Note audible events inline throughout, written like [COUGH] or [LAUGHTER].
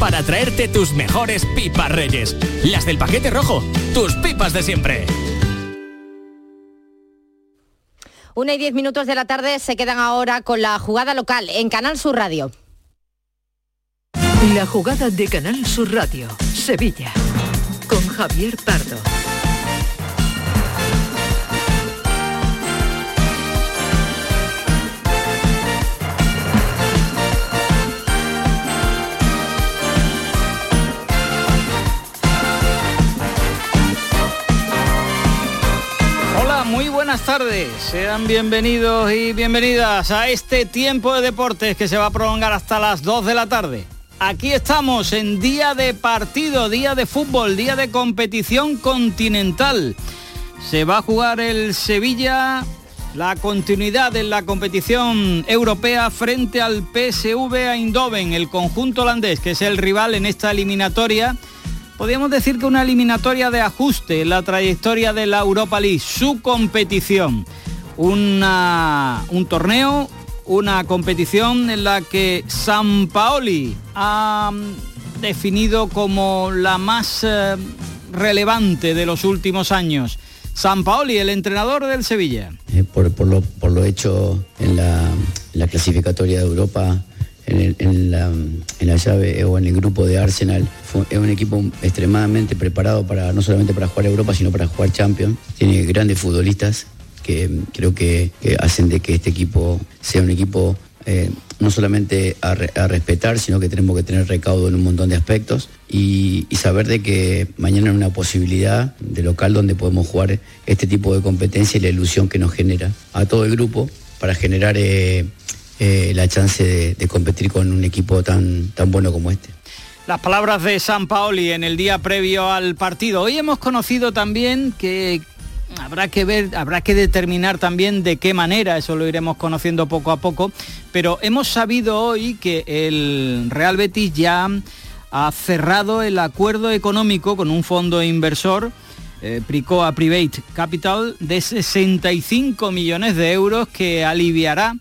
para traerte tus mejores pipas reyes. Las del paquete rojo, tus pipas de siempre. Una y diez minutos de la tarde se quedan ahora con la jugada local en Canal Sur Radio. La jugada de Canal Sur Radio, Sevilla, con Javier Pardo. Buenas tardes. Sean bienvenidos y bienvenidas a este tiempo de deportes que se va a prolongar hasta las 2 de la tarde. Aquí estamos en día de partido, día de fútbol, día de competición continental. Se va a jugar el Sevilla, la continuidad en la competición europea frente al PSV Eindhoven, el conjunto holandés, que es el rival en esta eliminatoria podríamos decir que una eliminatoria de ajuste en la trayectoria de la Europa League, su competición. Un torneo, una competición en la que San Paoli ha mm, definido como la más eh, relevante de los últimos años. San Paoli, el entrenador del Sevilla. Eh, por, lo, hecho en la clasificatoria de Europa en, la, llave o en el grupo de Arsenal. es un equipo extremadamente preparado para no solamente para jugar Europa, sino para jugar Champions. Tiene grandes futbolistas que creo que, hacen de que este equipo sea un equipo eh, no solamente a, respetar, sino que tenemos que tener recaudo en un montón de aspectos y, saber de que mañana hay una posibilidad de local donde podemos jugar este tipo de competencia y la ilusión que nos genera a todo el grupo para generar eh, eh, la chance de, competir con un equipo tan, tan bueno como este. Las palabras de San Paoli en el día previo al partido. Hoy hemos conocido también que habrá que ver, habrá que determinar también de qué manera, eso lo iremos conociendo poco a poco, pero hemos sabido hoy que el Real Betis ya ha cerrado el acuerdo económico con un fondo inversor eh, Pricoa Private Capital de 65 millones de euros que aliviará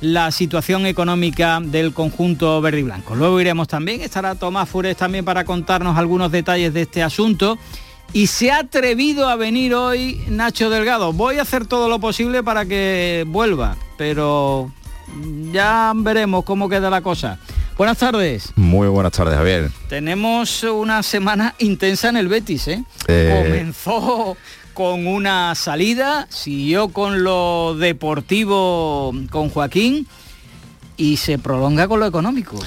la situación económica del conjunto verde y blanco. Luego iremos también, estará Tomás Fures también para contarnos algunos detalles de este asunto. Y se ha atrevido a venir hoy Nacho Delgado. Voy a hacer todo lo posible para que vuelva, pero ya veremos cómo queda la cosa. Buenas tardes. Muy buenas tardes, Javier. Tenemos una semana intensa en el Betis, ¿eh? eh Comenzó con una salida, siguió con lo deportivo con Joaquín y se prolonga con lo económico.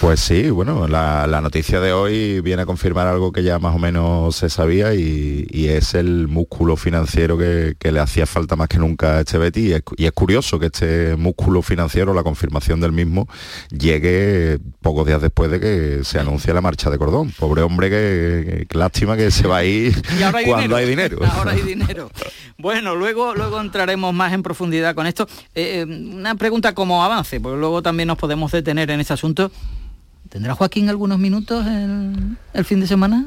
Pues sí, bueno, la, noticia de hoy viene a confirmar algo que ya más o menos se sabía y, es el músculo financiero que, le hacía falta más que nunca a este Betty y es, curioso que este músculo financiero, la confirmación del mismo, llegue pocos días después de que se anuncie la marcha de Cordón. Pobre hombre, que, lástima que se va a ir [LAUGHS] cuando hay dinero. Ahora hay [LAUGHS] dinero. Bueno, luego, luego entraremos más en profundidad con esto. Eh, eh, una pregunta como avance, porque luego también nos podemos detener en este asunto. ¿Tendrá Joaquín algunos minutos el, fin de semana?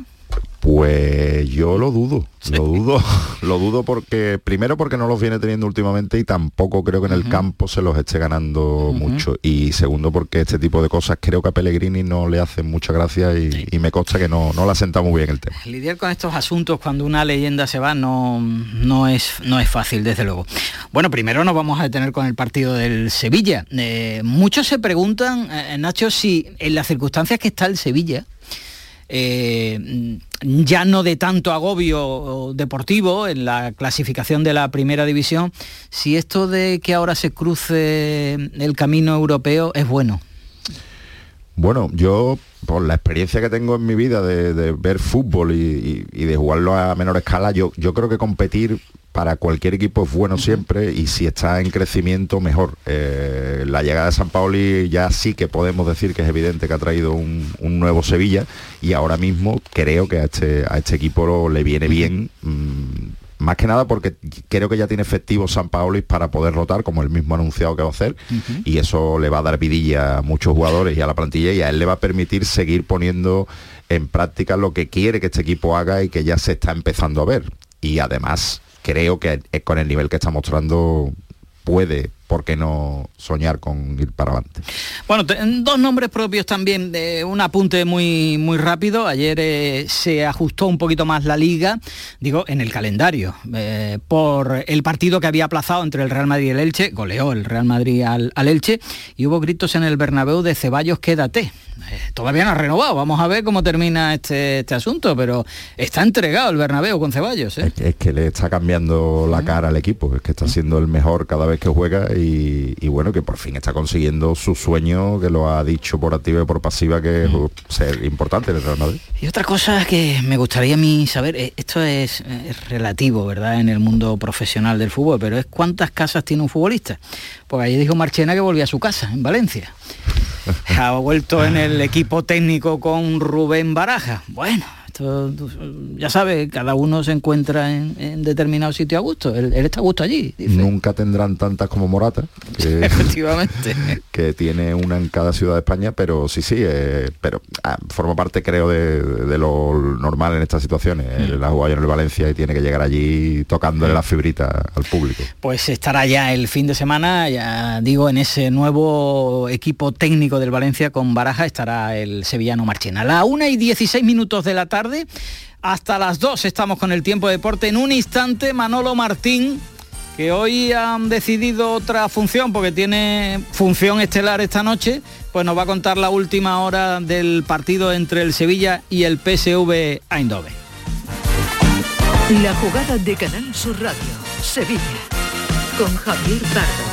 Pues yo lo dudo, lo dudo, [LAUGHS] lo dudo porque primero porque no los viene teniendo últimamente y tampoco creo que en el campo se los esté ganando mucho y segundo porque este tipo de cosas creo que a Pellegrini no le hacen mucha gracia y, me consta que no, no la senta muy bien el tema. Lidiar con estos asuntos cuando una leyenda se va no, no, es, no es fácil desde luego. Bueno, primero nos vamos a detener con el partido del Sevilla. Eh, muchos se preguntan, eh, Nacho, si en las circunstancias que está el Sevilla, eh, ya no de tanto agobio deportivo en la clasificación de la primera división, si esto de que ahora se cruce el camino europeo es bueno. Bueno, yo por la experiencia que tengo en mi vida de, ver fútbol y, de jugarlo a menor escala, yo, yo creo que competir para cualquier equipo es bueno siempre y si está en crecimiento mejor. Eh, la llegada de San Paoli ya sí que podemos decir que es evidente que ha traído un, nuevo Sevilla y ahora mismo creo que a este, a este equipo le viene bien. Mm, más que nada porque creo que ya tiene efectivo San Paoli para poder rotar, como él mismo ha anunciado que va a hacer, y eso le va a dar vidilla a muchos jugadores y a la plantilla y a él le va a permitir seguir poniendo en práctica lo que quiere que este equipo haga y que ya se está empezando a ver. Y además creo que con el nivel que está mostrando puede ¿por qué no soñar con ir para adelante? Bueno, dos nombres propios también, de un apunte muy, muy rápido. Ayer eh, se ajustó un poquito más la liga, digo, en el calendario, eh, por el partido que había aplazado entre el Real Madrid y el Elche, goleó el Real Madrid al, al Elche, y hubo gritos en el Bernabéu de Ceballos, quédate. Eh, todavía no ha renovado, vamos a ver cómo termina este, este asunto, pero está entregado el Bernabéu con Ceballos. ¿eh? Es, que, le está cambiando la cara al equipo, es que está siendo el mejor cada vez que juega y, bueno, que por fin está consiguiendo su sueño, que lo ha dicho por activa y por pasiva, que es ser importante en el Real Madrid. Y otra cosa que me gustaría a mí saber, eh, esto es, relativo, ¿verdad?, en el mundo profesional del fútbol, pero es cuántas casas tiene un futbolista. Porque ahí dijo Marchena que volvía a su casa, en Valencia. [LAUGHS] ha vuelto en el equipo técnico con Rubén Baraja. Bueno, ya sabe, cada uno se encuentra en, determinado sitio a gusto. Él, está a gusto allí. Nunca tendrán tantas como Morata. Que, [LAUGHS] Efectivamente. [LAUGHS] Que tiene una en cada ciudad de España, pero sí, sí, eh, pero ah, forma parte, creo, de, lo normal en estas situaciones. Él mm. ha jugado en el Valencia y tiene que llegar allí tocándole la fibrita al público. Pues estará ya el fin de semana, ya digo, en ese nuevo equipo técnico del Valencia con Baraja estará el sevillano Marchena. A la una y 16 minutos de la tarde hasta las 2 estamos con el tiempo de deporte. En un instante, Manolo Martín, que hoy han decidido otra función porque tiene función estelar esta noche, pues nos va a contar la última hora del partido entre el Sevilla y el PSV Eindhoven. La jugada de Canal Sur Radio, Sevilla, con Javier Pardo.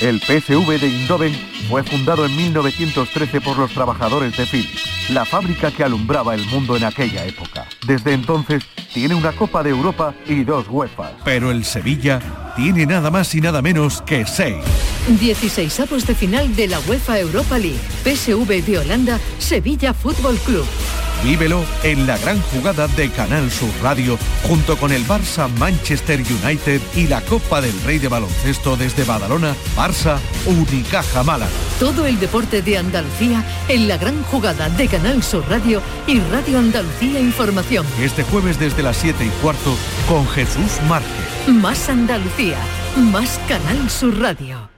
El PSV de Indoven fue fundado en 1913 por los trabajadores de Philips, la fábrica que alumbraba el mundo en aquella época. Desde entonces tiene una Copa de Europa y dos UEFA. Pero el Sevilla tiene nada más y nada menos que seis. 16 avos de final de la UEFA Europa League. PSV de Holanda, Sevilla Fútbol Club. Vívelo en la gran jugada de Canal Sur Radio junto con el Barça Manchester United y la Copa del Rey de Baloncesto desde Badalona, Barça Unicaja Málaga. Todo el deporte de Andalucía en la gran jugada de Canal Sur Radio y Radio Andalucía Información. Este jueves desde las 7 y cuarto con Jesús Márquez. Más Andalucía, más Canal Sur Radio.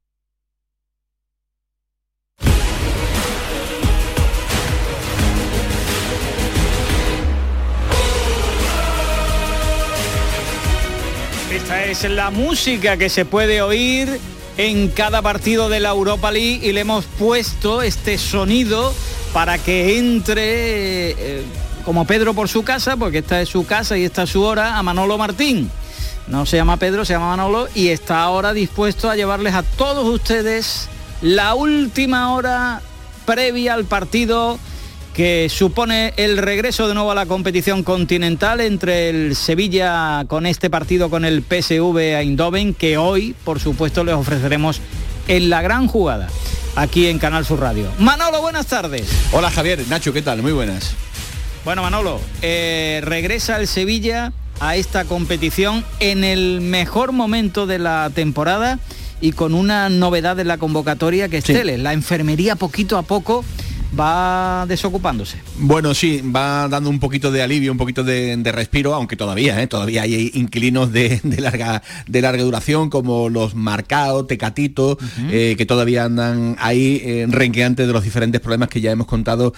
Es la música que se puede oír en cada partido de la Europa League y le hemos puesto este sonido para que entre eh, como Pedro por su casa, porque esta es su casa y esta es su hora, a Manolo Martín. No se llama Pedro, se llama Manolo y está ahora dispuesto a llevarles a todos ustedes la última hora previa al partido que supone el regreso de nuevo a la competición continental entre el Sevilla con este partido con el PSV Eindhoven, que hoy, por supuesto, les ofreceremos en la gran jugada, aquí en Canal Sur Radio. Manolo, buenas tardes. Hola Javier, Nacho, ¿qué tal? Muy buenas. Bueno, Manolo, eh, regresa el Sevilla a esta competición en el mejor momento de la temporada y con una novedad en la convocatoria que es Tele, la enfermería poquito a poco va desocupándose. Bueno, sí, va dando un poquito de alivio, un poquito de, respiro, aunque todavía, ¿eh? todavía hay inquilinos de, larga, de larga duración, como los marcados, Tecatito, eh, que todavía andan ahí eh, renqueantes de los diferentes problemas que ya hemos contado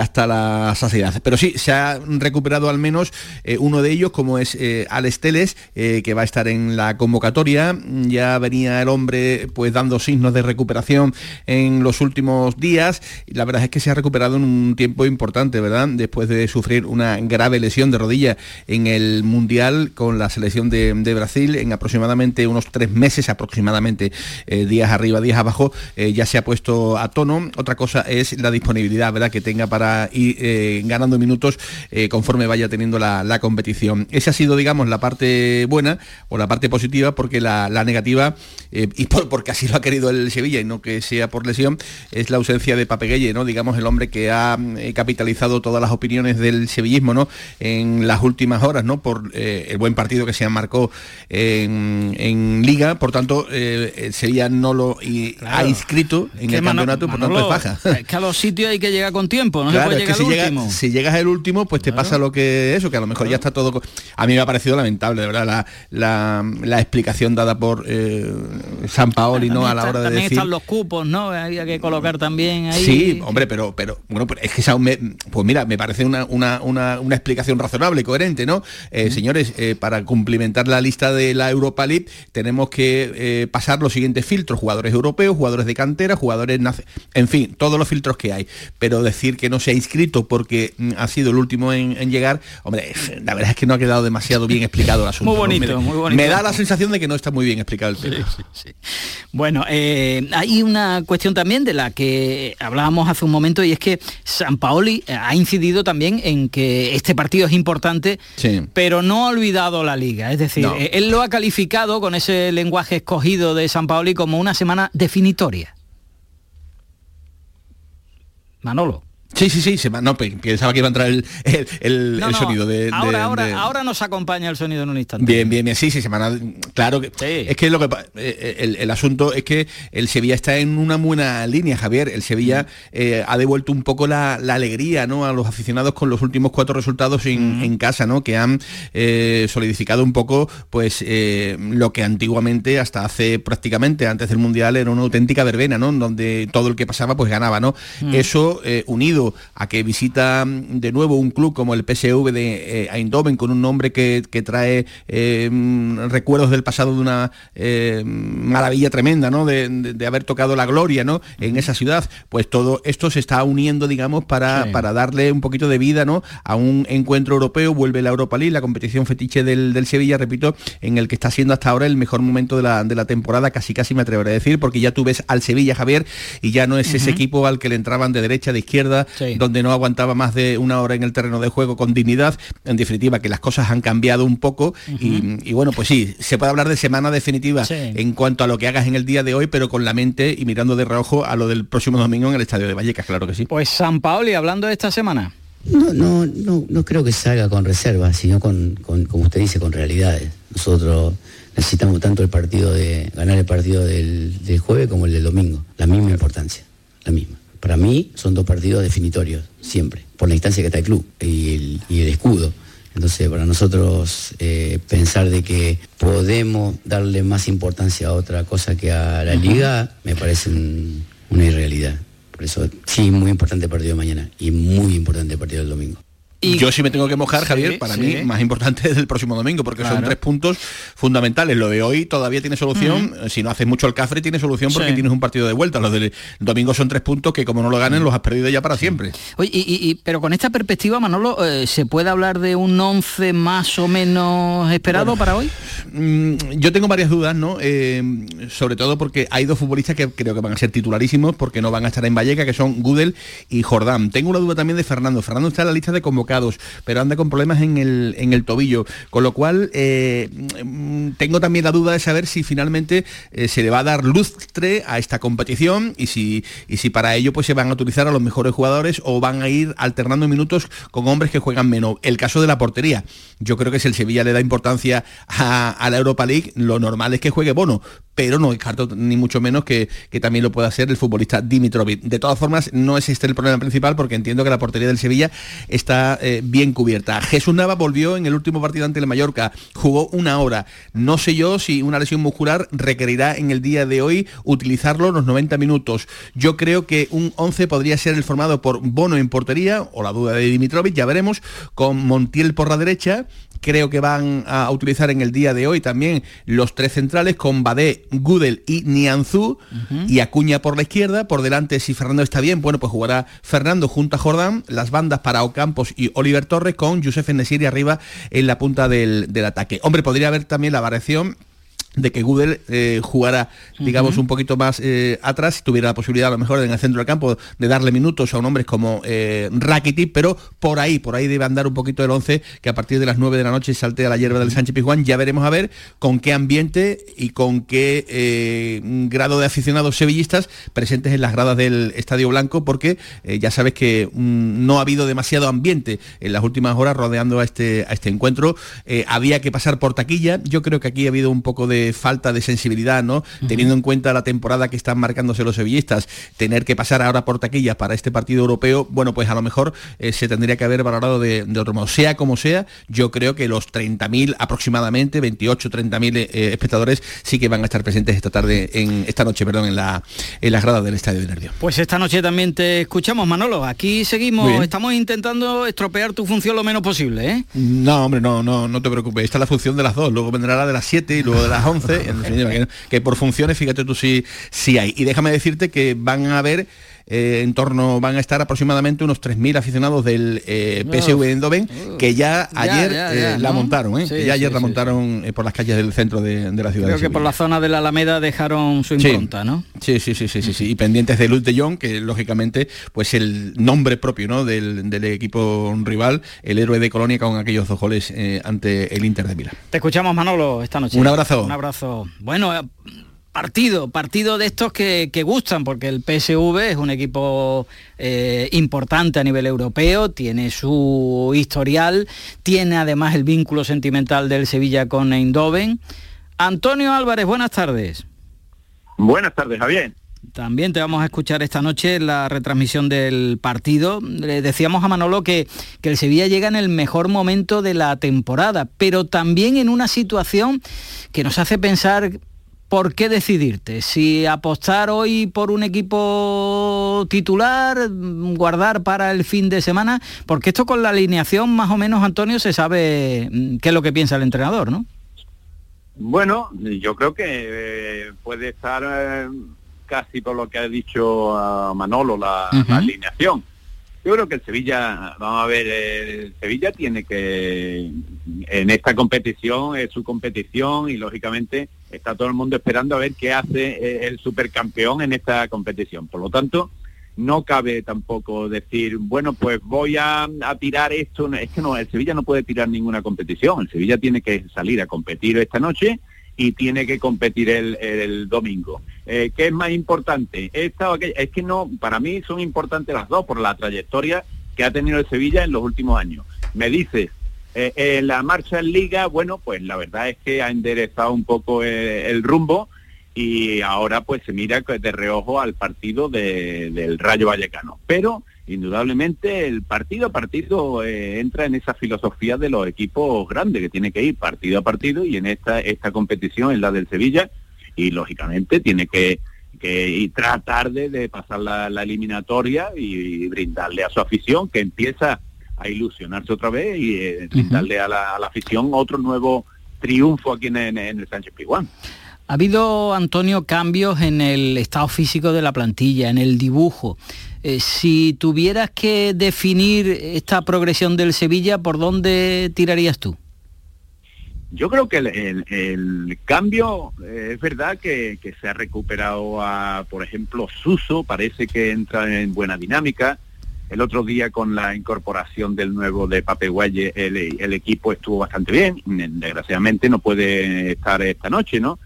hasta la saciedad. Pero sí, se ha recuperado al menos uno de ellos, como es Alex Teles, que va a estar en la convocatoria. Ya venía el hombre pues dando signos de recuperación en los últimos días. La verdad es que se ha recuperado en un tiempo importante, ¿verdad? Después de sufrir una grave lesión de rodilla en el Mundial con la selección de, Brasil en aproximadamente unos tres meses, aproximadamente eh, días arriba, días abajo, eh, ya se ha puesto a tono. Otra cosa es la disponibilidad, ¿verdad? Que tenga para ir eh, ganando minutos conforme vaya teniendo la, competición. Esa ha sido, digamos, la parte buena o la parte positiva, porque la, negativa, y porque así lo ha querido el Sevilla y no que sea por lesión, es la ausencia de Papeguelle, ¿no? Digamos, el hombre que ha capitalizado todas las opiniones del sevillismo, ¿no? En las últimas horas, ¿no? Por el buen partido que se marcó en, Liga, por tanto, eh, Sevilla no lo ha inscrito en el campeonato, por tanto es baja. Es que a los sitios hay que llegar con tiempo, no se puede llegar si, último. si llegas el último, pues te pasa lo que eso, que a lo mejor ya está todo... A mí me ha parecido lamentable, de verdad, la, explicación dada por eh, San Paoli, ¿no? A la hora de también decir... están los cupos, ¿no? Había que colocar también ahí... Sí, hombre, pero, pero bueno, es que pues mira, me parece una, una, explicación razonable, coherente, ¿no? Eh, señores, para cumplimentar la lista de la Europa League tenemos que eh, pasar los siguientes filtros, jugadores europeos, jugadores de cantera, jugadores, en fin, todos los filtros que hay. Pero decir que no se ha inscrito porque mm, ha sido el último en, llegar, hombre, la verdad es que no ha quedado demasiado bien explicado el asunto. Muy bonito, me, muy bonito. Me da la sensación de que no está muy bien explicado el tema. Bueno, eh, hay una cuestión también de la que hablábamos hace un momento y es que San Paoli ha incidido también en que este partido es importante, pero no ha olvidado la liga. Es decir, eh, él lo ha calificado con ese lenguaje escogido de San Paoli como una semana definitoria. Manolo. Sí, sí, sí, se, no, pensaba que iba a entrar el, el, sonido de, ahora, ahora, ahora, nos acompaña el sonido en un instante. Bien, bien, bien, sí, sí, semana. Claro que es que lo que eh, eh, el, asunto es que el Sevilla está en una buena línea, Javier. El Sevilla mm. eh, ha devuelto un poco la, alegría ¿no? a los aficionados con los últimos cuatro resultados en, mm. casa, ¿no? Que han solidificado un poco pues lo que antiguamente, hasta hace prácticamente antes del Mundial, era una auténtica verbena, ¿no? Donde todo el que pasaba pues ganaba, ¿no? Mm. Eso unido a que visita mm, de nuevo un club como el PSV de eh, Eindhoven con un nombre que, trae eh, mm, recuerdos del pasado de una eh, maravilla tremenda, ¿no? De, haber tocado la gloria, ¿no? En esa ciudad, pues todo esto se está uniendo, digamos, para, para darle un poquito de vida, ¿no? A un encuentro europeo, vuelve la Europa League, la competición fetiche del, Sevilla, repito, en el que está siendo hasta ahora el mejor momento de la, temporada, casi casi me atreveré a decir, porque ya tú ves al Sevilla, Javier, y ya no es ese equipo al que le entraban de derecha, de izquierda, donde no aguantaba más de una hora en el terreno de juego con dignidad. En definitiva, que las cosas han cambiado un poco y, bueno, pues sí, se puede hablar de semana definitiva en cuanto a lo que hagas en el día de hoy, pero con la mente y mirando de reojo a lo del próximo domingo en el Estadio de Vallecas, claro que sí. Pues San Paoli, hablando de esta semana. No, no, no, no creo que salga con reservas, sino con, como usted dice, con realidades. Nosotros necesitamos tanto el partido de ganar el partido del, del jueves como el del domingo, la misma importancia, la misma. Para mí son dos partidos definitorios, siempre, por la instancia que está el club y el, escudo. Entonces, para nosotros eh, pensar de que podemos darle más importancia a otra cosa que a la liga, me parece una irrealidad. Por eso, sí, muy importante el partido de mañana y muy importante el partido del domingo. Yo sí me tengo que mojar, Javier, para mí más importante [LAUGHS] es el próximo domingo, porque son tres puntos fundamentales. Lo de hoy todavía tiene solución, si no haces mucho el cafre tiene solución porque tienes un partido de vuelta. Los del domingo son tres puntos que como no lo ganen los has perdido ya para siempre. Oye, y, pero con esta perspectiva, Manolo, eh, ¿se puede hablar de un 11 más o menos esperado para hoy? Mm, yo tengo varias dudas, ¿no? Eh, sobre todo porque hay dos futbolistas que creo que van a ser titularísimos porque no van a estar en Valleca, que son Gudel y Jordán. Tengo una duda también de Fernando. Fernando está en la lista de convocados pero anda con problemas en el, en el tobillo. Con lo cual, eh, mm, tengo también la duda de saber si finalmente eh, se le va a dar lustre a esta competición y si, y si para ello pues, se van a utilizar a los mejores jugadores o van a ir alternando minutos con hombres que juegan menos. El caso de la portería. Yo creo que si el Sevilla le da importancia a, a la Europa League, lo normal es que juegue Bono, pero no descarto ni mucho menos que, también lo pueda hacer el futbolista Dimitrovic. De todas formas, no es este el problema principal porque entiendo que la portería del Sevilla está eh, bien cubierta. Jesús Nava volvió en el último partido ante el Mallorca, jugó una hora. No sé yo si una lesión muscular requerirá en el día de hoy utilizarlo los 90 minutos. Yo creo que un 11 podría ser el formado por Bono en portería, o la duda de Dimitrovic, ya veremos, con Montiel por la derecha, creo que van a utilizar en el día de hoy también los tres centrales con Badé, Gudel y Nianzú y Acuña por la izquierda. Por delante, si Fernando está bien, bueno, pues jugará Fernando junto a Jordán, las bandas para Ocampos y Oliver Torres con Josef Nesiri arriba en la punta del, del ataque. Hombre, podría haber también la variación de que Google eh, jugara, digamos, un poquito más eh, atrás, tuviera la posibilidad a lo mejor en el centro del campo de darle minutos a un hombre como eh, Rakitic, pero por ahí, por ahí debe andar un poquito el 11, que a partir de las 9 de la noche salte a la hierba del Sánchez Pizjuán, ya veremos a ver con qué ambiente y con qué eh, grado de aficionados sevillistas presentes en las gradas del Estadio Blanco, porque ya sabes que mm, no ha habido demasiado ambiente en las últimas horas rodeando a este, a este encuentro, había que pasar por taquilla, yo creo que aquí ha habido un poco de falta de sensibilidad, ¿no? Teniendo en cuenta la temporada que están marcándose los sevillistas, tener que pasar ahora por taquillas para este partido europeo, bueno, pues a lo mejor eh, se tendría que haber valorado de, otro modo. Sea como sea, yo creo que los 30.000 aproximadamente, 28, 30.000 eh, espectadores sí que van a estar presentes esta tarde, en esta noche, perdón, en la, en las gradas del Estadio de Nervio. Pues esta noche también te escuchamos, Manolo. Aquí seguimos, estamos intentando estropear tu función lo menos posible, ¿eh? No, hombre, no, no, no te preocupes. Esta es la función de las dos. Luego vendrá la de las 7 y luego de las 11 que, por funciones, fíjate tú si, si hay. Y déjame decirte que van a haber eh, en torno, van a estar aproximadamente unos 3.000 aficionados del eh, PSV de Eindhoven, que ya ayer eh, la montaron, ya ayer la montaron por las calles del centro de, la ciudad. Creo que por la zona de la Alameda dejaron su impronta, ¿no? Sí, sí, sí, sí, sí, sí, y pendientes de Luz de Jong, que lógicamente, pues el nombre propio, ¿no? Del, del equipo rival, el héroe de Colonia con aquellos dos goles ante el Inter de Milán. Te escuchamos, Manolo, esta noche. Un abrazo. Un abrazo. Bueno, partido, partido de estos que, gustan, porque el PSV es un equipo eh, importante a nivel europeo, tiene su historial, tiene además el vínculo sentimental del Sevilla con Eindhoven. Antonio Álvarez, buenas tardes. Buenas tardes, Javier. También te vamos a escuchar esta noche la retransmisión del partido. Le decíamos a Manolo que, que el Sevilla llega en el mejor momento de la temporada, pero también en una situación que nos hace pensar ¿por qué decidirte? Si apostar hoy por un equipo titular, guardar para el fin de semana, porque esto con la alineación más o menos, Antonio, se sabe mm, qué es lo que piensa el entrenador, ¿no? Bueno, yo creo que eh, puede estar eh, casi por lo que ha dicho Manolo la alineación yo creo que el Sevilla, vamos a ver, el Sevilla tiene que, en esta competición, es su competición y lógicamente está todo el mundo esperando a ver qué hace eh, el supercampeón en esta competición. Por lo tanto, no cabe tampoco decir, bueno, pues voy a, a, tirar esto. Es que no, el Sevilla no puede tirar ninguna competición. El Sevilla tiene que salir a competir esta noche y tiene que competir el, domingo. Eh, ¿Qué es más importante? Esta, es que no, para mí son importantes las dos por la trayectoria que ha tenido el Sevilla en los últimos años. Me dices, eh, en la marcha en liga, bueno, pues la verdad es que ha enderezado un poco eh, el, rumbo y ahora pues se mira de reojo al partido del Rayo Vallecano. Pero indudablemente el partido a partido eh, entra en esa filosofía de los equipos grandes que tiene que ir partido a partido y en esta esta competición es la del Sevilla y lógicamente tiene que, que tratar de, pasar la, eliminatoria y, brindarle a su afición que empieza a ilusionarse otra vez y eh, brindarle a la, afición otro nuevo triunfo aquí en, en el Sánchez Piguán. Ha habido, Antonio, cambios en el estado físico de la plantilla, en el dibujo. Eh, si tuvieras que definir esta progresión del Sevilla, ¿por dónde tirarías tú? Yo creo que el, cambio eh, es verdad que, se ha recuperado a, por ejemplo, Suso, parece que entra en buena dinámica. El otro día con la incorporación del nuevo de Pape Guaye, el, el equipo estuvo bastante bien. Desgraciadamente no puede estar esta noche, ¿no?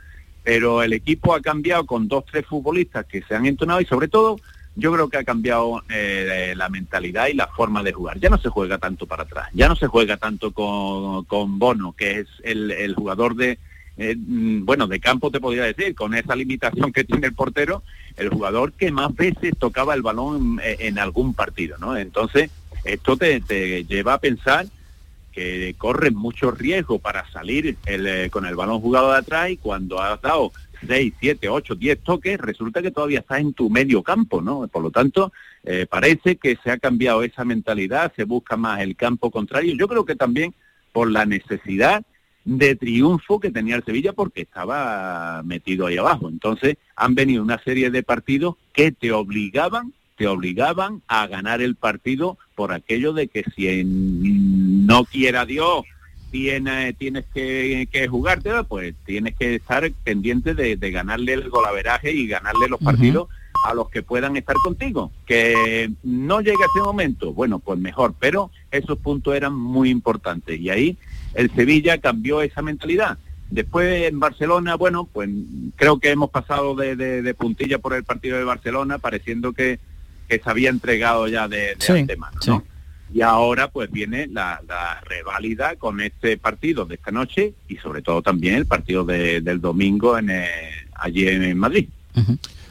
Pero el equipo ha cambiado con dos, tres futbolistas que se han entonado y sobre todo yo creo que ha cambiado eh, la mentalidad y la forma de jugar. Ya no se juega tanto para atrás, ya no se juega tanto con, Bono, que es el, jugador de, eh, mm, bueno, de campo te podría decir, con esa limitación que tiene el portero, el jugador que más veces tocaba el balón en, algún partido, ¿no? Entonces, esto te, lleva a pensar que corre mucho riesgo para salir eh, con el balón jugado de atrás y cuando ha dado 6, 7, 8, 10 toques, resulta que todavía estás en tu medio campo, ¿no? Por lo tanto, eh, parece que se ha cambiado esa mentalidad, se busca más el campo contrario. Yo creo que también por la necesidad de triunfo que tenía el Sevilla porque estaba metido ahí abajo. Entonces han venido una serie de partidos que te obligaban, te obligaban a ganar el partido por aquello de que si no quiera Dios tienes, tienes que, que jugártela, pues tienes que estar pendiente de, ganarle el golaveraje y ganarle los partidos a los que puedan estar contigo. Que no llegue a ese momento, bueno, pues mejor, pero esos puntos eran muy importantes y ahí el Sevilla cambió esa mentalidad. Después en Barcelona, bueno, pues creo que hemos pasado de, puntilla por el partido de Barcelona, pareciendo que, se había entregado ya de, antemano, ¿no? Y ahora pues viene la, la reválida con este partido de esta noche y sobre todo también el partido del domingo en, allí en Madrid.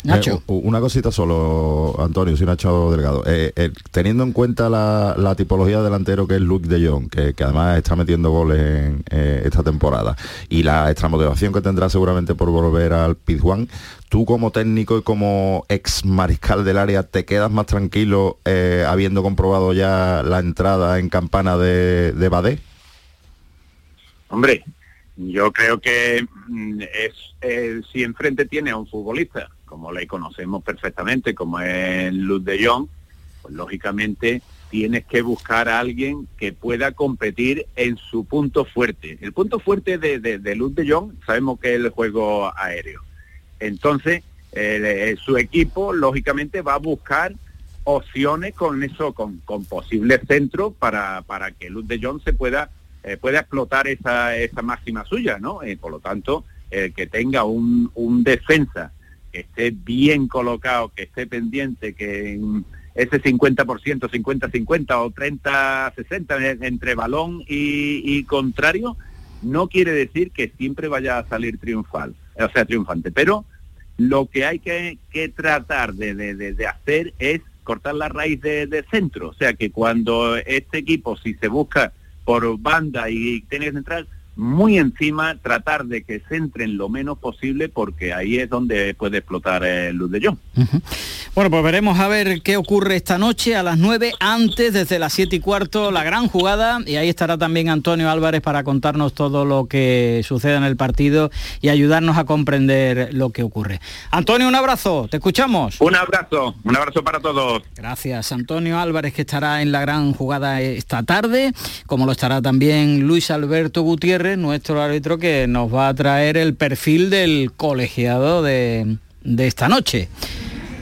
Eh, una cosita solo, Antonio, sin Nacho Delgado. Eh, eh, teniendo en cuenta la, tipología de delantero que es Luke de Jong, que, además está metiendo goles en esta temporada, y la extra motivación que tendrá seguramente por volver al Pizjuán, tú como técnico y como ex mariscal del área, ¿te quedas más tranquilo habiendo comprobado ya la entrada en campana de, de Badé? Hombre, yo creo que mm, es si enfrente tiene a un futbolista como le conocemos perfectamente, como es Luz de Jong, pues lógicamente tienes que buscar a alguien que pueda competir en su punto fuerte. El punto fuerte de, de, Luz de Jong sabemos que es el juego aéreo. Entonces, eh, su equipo lógicamente va a buscar opciones con eso, con, posibles centros para, para que Luz de Jong se pueda, eh, pueda explotar esa, esa máxima suya, ¿no? Eh, por lo tanto, el que tenga un, un defensa que esté bien colocado, que esté pendiente, que ese 50%, 50-50 o 30-60 entre balón y, contrario, no quiere decir que siempre vaya a salir triunfal, o sea, triunfante. Pero lo que hay que, tratar de, hacer es cortar la raíz de, centro. O sea, que cuando este equipo, si se busca por banda y tiene que central, muy encima, tratar de que se entren lo menos posible porque ahí es donde puede explotar el luz de John. Bueno, pues veremos a ver qué ocurre esta noche a las 9, antes desde las 7 y cuarto, la gran jugada y ahí estará también Antonio Álvarez para contarnos todo lo que sucede en el partido y ayudarnos a comprender lo que ocurre. Antonio, un abrazo, te escuchamos. Un abrazo, un abrazo para todos. Gracias, Antonio Álvarez que estará en la gran jugada esta tarde, como lo estará también Luis Alberto Gutiérrez nuestro árbitro, que nos va a traer el perfil del colegiado de, de esta noche.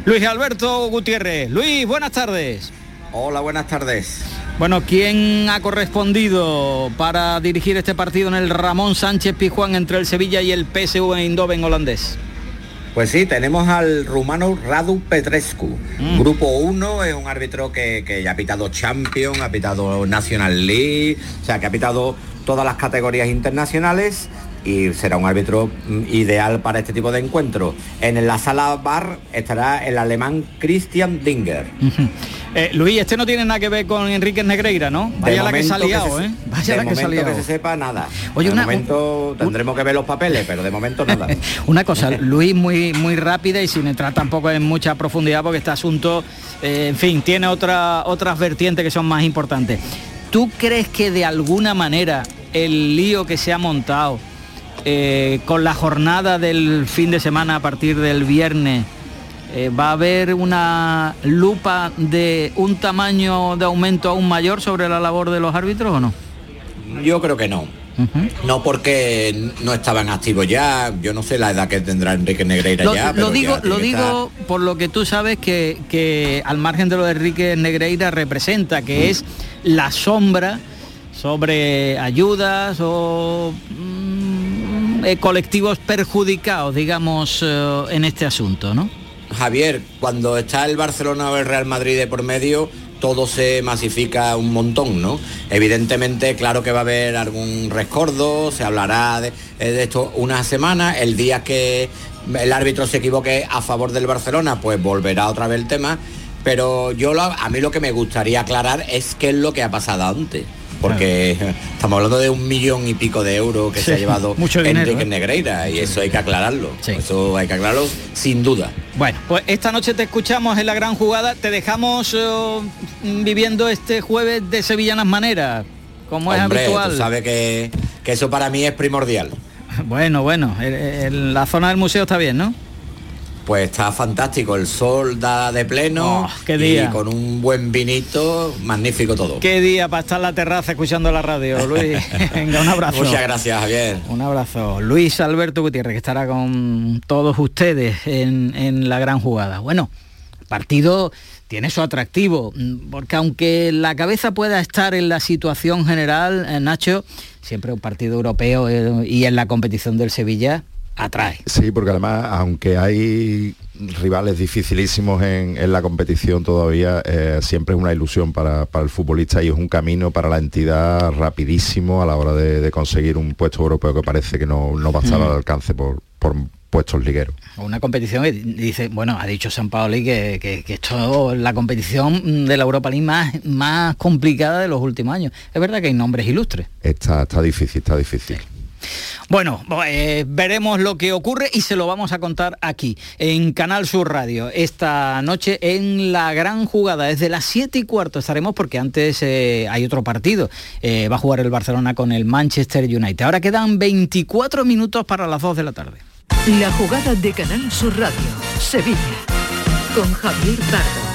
Luis Alberto Gutiérrez. Luis, buenas tardes. Hola, buenas tardes. Bueno, ¿quién ha correspondido para dirigir este partido en el Ramón Sánchez Pizjuán entre el Sevilla y el PSV Eindhoven holandés? Pues sí, tenemos al rumano Radu Petrescu. Mm. Grupo 1 es un árbitro que, que, ya ha pitado Champions, ha pitado National League, o sea, que ha pitado todas las categorías internacionales y será un árbitro mm, ideal para este tipo de encuentros. En la sala bar estará el alemán Christian Dinger. Eh, Luis, este no tiene nada que ver con Enrique Negreira, ¿no? Vaya la que se ha liado, ¿eh? Vaya la que se ha liado. que se sepa, nada. Oye, de momento tendremos que ver los papeles, pero de momento [LAUGHS] nada. una cosa, Luis, muy, muy rápida y sin entrar tampoco en mucha profundidad porque este asunto, eh, en fin, tiene otra, otras vertientes que son más importantes. ¿Tú crees que de alguna manera el lío que se ha montado eh, con la jornada del fin de semana a partir del viernes, eh, ¿va a haber una lupa de un tamaño de aumento aún mayor sobre la labor de los árbitros o no? Yo creo que no. No porque no estaban activos ya, yo no sé la edad que tendrá Enrique Negreira ya. Lo digo, lo digo por lo que tú sabes que, que, al margen de lo de Enrique Negreira representa, que es la sombra sobre ayudas o mm, eh, colectivos perjudicados, digamos, eh, en este asunto, ¿no? Javier, cuando está el Barcelona o el Real Madrid de por medio, todo se masifica un montón, ¿no? Evidentemente, claro que va a haber algún rescordo, se hablará de, eh, esto una semana, el día que el árbitro se equivoque a favor del Barcelona, pues volverá otra vez el tema, pero yo a mí lo que me gustaría aclarar es qué es lo que ha pasado antes porque estamos hablando de un millón y pico de euros que se ha llevado Mucho Enrique ¿eh? Negreira y eso hay que aclararlo. Eso hay que aclararlo sin duda. Bueno, pues esta noche te escuchamos en la gran jugada, te dejamos eh, viviendo este jueves de sevillanas maneras como es habitual. tú sabes que, que eso para mí es primordial. [LAUGHS] Bueno, bueno, el- el- la zona del museo está bien, ¿no? Pues está fantástico, el sol da de pleno Oh, qué día. y con un buen vinito, magnífico todo. Qué día para estar en la terraza escuchando la radio, Luis. [LAUGHS] Venga, un abrazo. Muchas gracias, Javier. Un abrazo. Luis Alberto Gutiérrez, que estará con todos ustedes en, en la gran jugada. Bueno, partido tiene su atractivo, porque aunque la cabeza pueda estar en la situación general, eh, Nacho, siempre un partido europeo eh, y en la competición del Sevilla atrae. Sí, porque además, aunque hay rivales dificilísimos en, en la competición todavía, eh, siempre es una ilusión para, para el futbolista y es un camino para la entidad rapidísimo a la hora de, de conseguir un puesto europeo que parece que no, no va a estar Mm. al alcance por, por puestos ligueros. Una competición que dice, bueno, ha dicho San Paoli que, que- que esto es la competición de la Europa League más, más complicada de los últimos años. Es verdad que hay nombres ilustres. Está, está difícil, está difícil. Bueno, eh, veremos lo que ocurre y se lo vamos a contar aquí, en Canal Sur Radio, esta noche en la gran jugada. Desde las 7 y cuarto estaremos porque antes eh, hay otro partido. Eh, va a jugar el Barcelona con el Manchester United. Ahora quedan 24 minutos para las 2 de la tarde. La jugada de Canal Sur Radio, Sevilla, con Javier Pardo.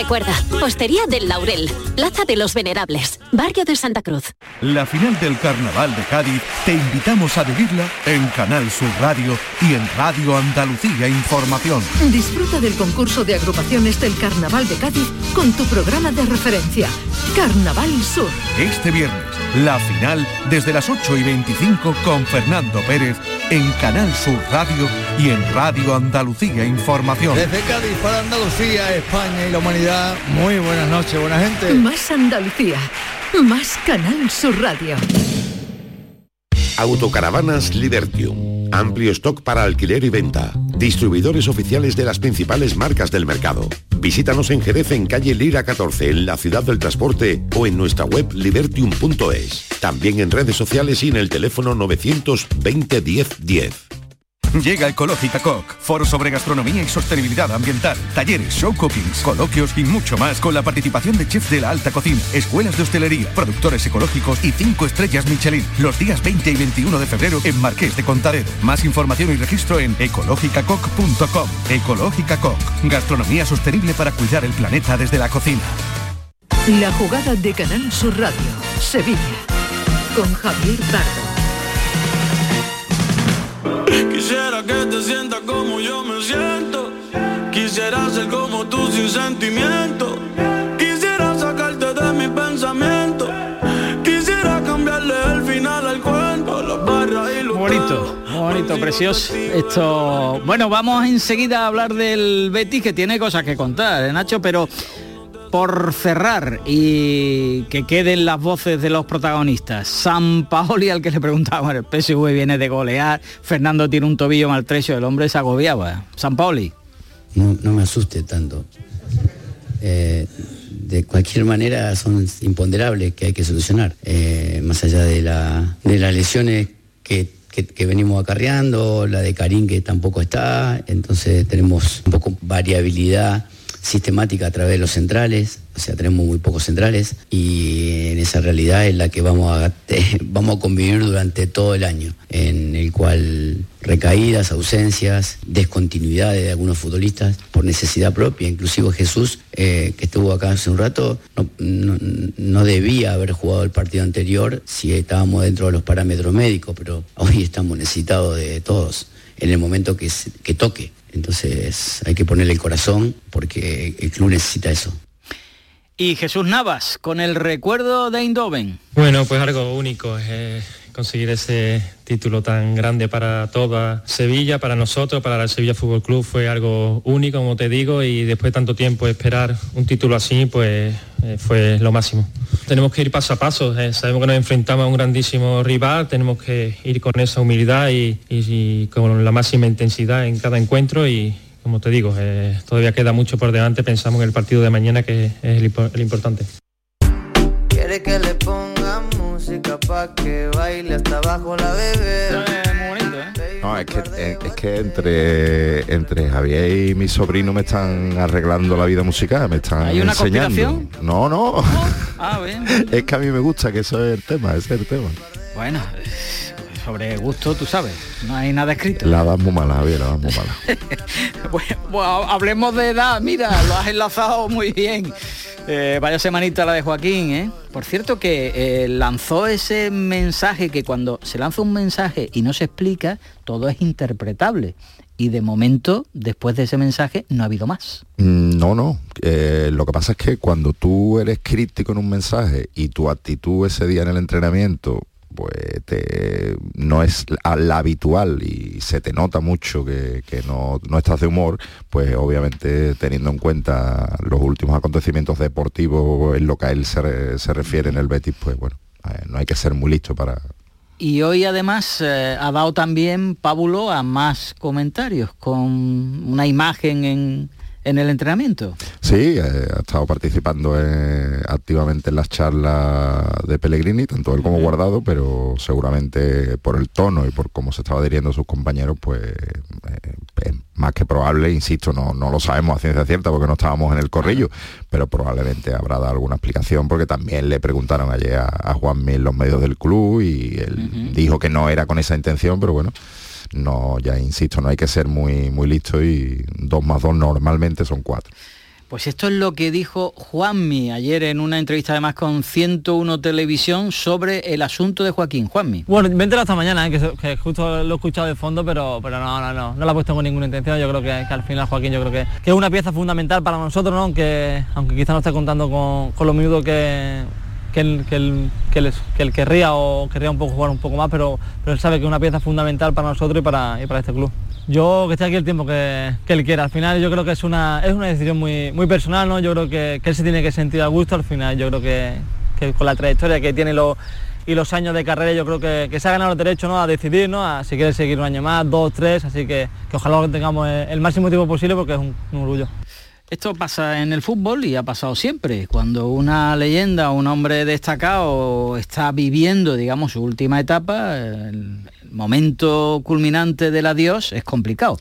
Recuerda, Hostería del Laurel, Plaza de los Venerables, Barrio de Santa Cruz. La final del Carnaval de Cádiz te invitamos a vivirla en Canal Sur Radio y en Radio Andalucía Información. Disfruta del concurso de agrupaciones del Carnaval de Cádiz con tu programa de referencia, Carnaval Sur. Este viernes, la final desde las 8 y 25 con Fernando Pérez en Canal Sur Radio y en Radio Andalucía Información. Desde Cádiz para Andalucía, España y la humanidad, muy buenas noches, buena gente. Más Andalucía, más Canal Sur Radio. Autocaravanas Libertium. Amplio stock para alquiler y venta. Distribuidores oficiales de las principales marcas del mercado. Visítanos en Jerez en calle Lira 14 en la ciudad del transporte o en nuestra web libertium.es. También en redes sociales y en el teléfono 920 10 10. [LAUGHS] Llega Ecológica Coc, foro sobre gastronomía y sostenibilidad ambiental, talleres, show cookings, coloquios y mucho más con la participación de chefs de la alta cocina, escuelas de hostelería, productores ecológicos y 5 estrellas Michelin. Los días 20 y 21 de febrero en Marqués de Contadero. Más información y registro en ecológicacoc.com. Ecológica Coc, gastronomía sostenible para cuidar el planeta desde la cocina. La jugada de Canal Sur Radio, Sevilla, con Javier Pardo. Quisiera que te sientas como yo me siento. Quisiera ser como tú sin sentimiento. Quisiera sacarte de mi pensamiento. Quisiera cambiarle el final al cuento, las barras y los Bonito, bonito, precioso. Esto, bueno, vamos enseguida a hablar del Betis que tiene cosas que contar, ¿eh, Nacho, pero por cerrar y que queden las voces de los protagonistas. San Paoli al que le preguntaba, bueno, el PSV viene de golear, Fernando tiene un tobillo maltrecho, el hombre se agobiaba. San Paoli. no, no me asuste tanto. Eh, de cualquier manera son imponderables que hay que solucionar, Eh, más allá de, la, de las lesiones que, que- que venimos acarreando, la de Karim que tampoco está, entonces tenemos un poco variabilidad sistemática a través de los centrales, o sea, tenemos muy pocos centrales y en esa realidad es la que vamos a, [LAUGHS] vamos a convivir durante todo el año, en el cual recaídas, ausencias, descontinuidades de algunos futbolistas por necesidad propia, inclusive Jesús, eh, que estuvo acá hace un rato, no, no- debía haber jugado el partido anterior si estábamos dentro de los parámetros médicos, pero hoy estamos necesitados de todos en el momento que toque. Entonces hay que ponerle el corazón porque el club necesita eso. Y Jesús Navas, con el recuerdo de Eindhoven. Bueno, pues algo único. eh, conseguir ese título tan grande para toda Sevilla, para nosotros, para el Sevilla Fútbol Club fue algo único, como te digo, y después de tanto tiempo esperar un título así, pues eh, fue lo máximo. Tenemos que ir paso a paso, eh, sabemos que nos enfrentamos a un grandísimo rival, tenemos que ir con esa humildad y, con la máxima intensidad en cada encuentro y, como te digo, eh, todavía queda mucho por delante, pensamos en el partido de mañana que es el el importante. Música pa' que baile hasta abajo la bebé. No, es que, es, es que entre, entre Javier y mi sobrino me están arreglando la vida musical, me están ¿Hay una enseñando. No, no. Ah, bien. [LAUGHS] es que a mí me gusta que eso es el tema, ese es el tema. Bueno, sobre gusto tú sabes, no hay nada escrito. La edad muy mala, Javier, la edad muy mala. [LAUGHS] Bueno, bueno, hablemos de edad, mira, lo has enlazado muy bien. Eh, vaya semanita la de Joaquín, ¿eh? Por cierto que eh, lanzó ese mensaje que cuando se lanza un mensaje y no se explica, todo es interpretable. Y de momento, después de ese mensaje, no ha habido más. Mm, No, no. Eh, lo que pasa es que cuando tú eres crítico en un mensaje y tu actitud ese día en el entrenamiento pues te- no es la, la habitual y se te nota mucho que, que no, no estás de humor, pues obviamente teniendo en cuenta los últimos acontecimientos deportivos en lo que a él se, se refiere en el Betis, pues bueno, eh, no hay que ser muy listo para, Y hoy además eh, ha dado también pábulo a más comentarios con una imagen en, en el entrenamiento. Sí, eh, ha estado participando eh, activamente en las charlas de Pellegrini, tanto él como Guardado, pero seguramente por el tono y por cómo se estaba adhiriendo a sus compañeros, pues eh, es más que probable, insisto, no, no lo sabemos a ciencia cierta porque no estábamos en el corrillo, pero probablemente habrá dado alguna explicación porque también le preguntaron ayer a, a Juanmi en los medios del club y él dijo que no era con esa intención, pero bueno, no, ya insisto, no hay que ser muy, muy listo y dos más dos normalmente son cuatro. Pues esto es lo que dijo Juanmi ayer en una entrevista además con 101 Televisión sobre el asunto de Joaquín. Juanmi. Bueno, enterado esta mañana, ¿eh? que, justo lo he escuchado de fondo, pero, pero no, no, no, no lo he puesto con ninguna intención. Yo creo que, que al final Joaquín, yo creo que, que es una pieza fundamental para nosotros, ¿no? aunque, aunque quizá no esté contando con, con los minutos que, que, él, que, él, que, él querría o querría un poco jugar un poco más, pero, pero él sabe que es una pieza fundamental para nosotros y para, para este club. Yo que esté aquí el tiempo que, que él quiera. Al final yo creo que es una, es una decisión muy, muy personal, ¿no? Yo creo que, que él se tiene que sentir a gusto. Al final yo creo que, que con la trayectoria que tiene y los, y los años de carrera, yo creo que, que se ha ganado el derecho ¿no? a decidir, ¿no? A si quiere seguir un año más, dos, tres, así que, que ojalá lo tengamos el el máximo tiempo posible porque es un, un orgullo. Esto pasa en el fútbol y ha pasado siempre. Cuando una leyenda, un hombre destacado está viviendo, digamos, su última etapa, el momento culminante del adiós es complicado,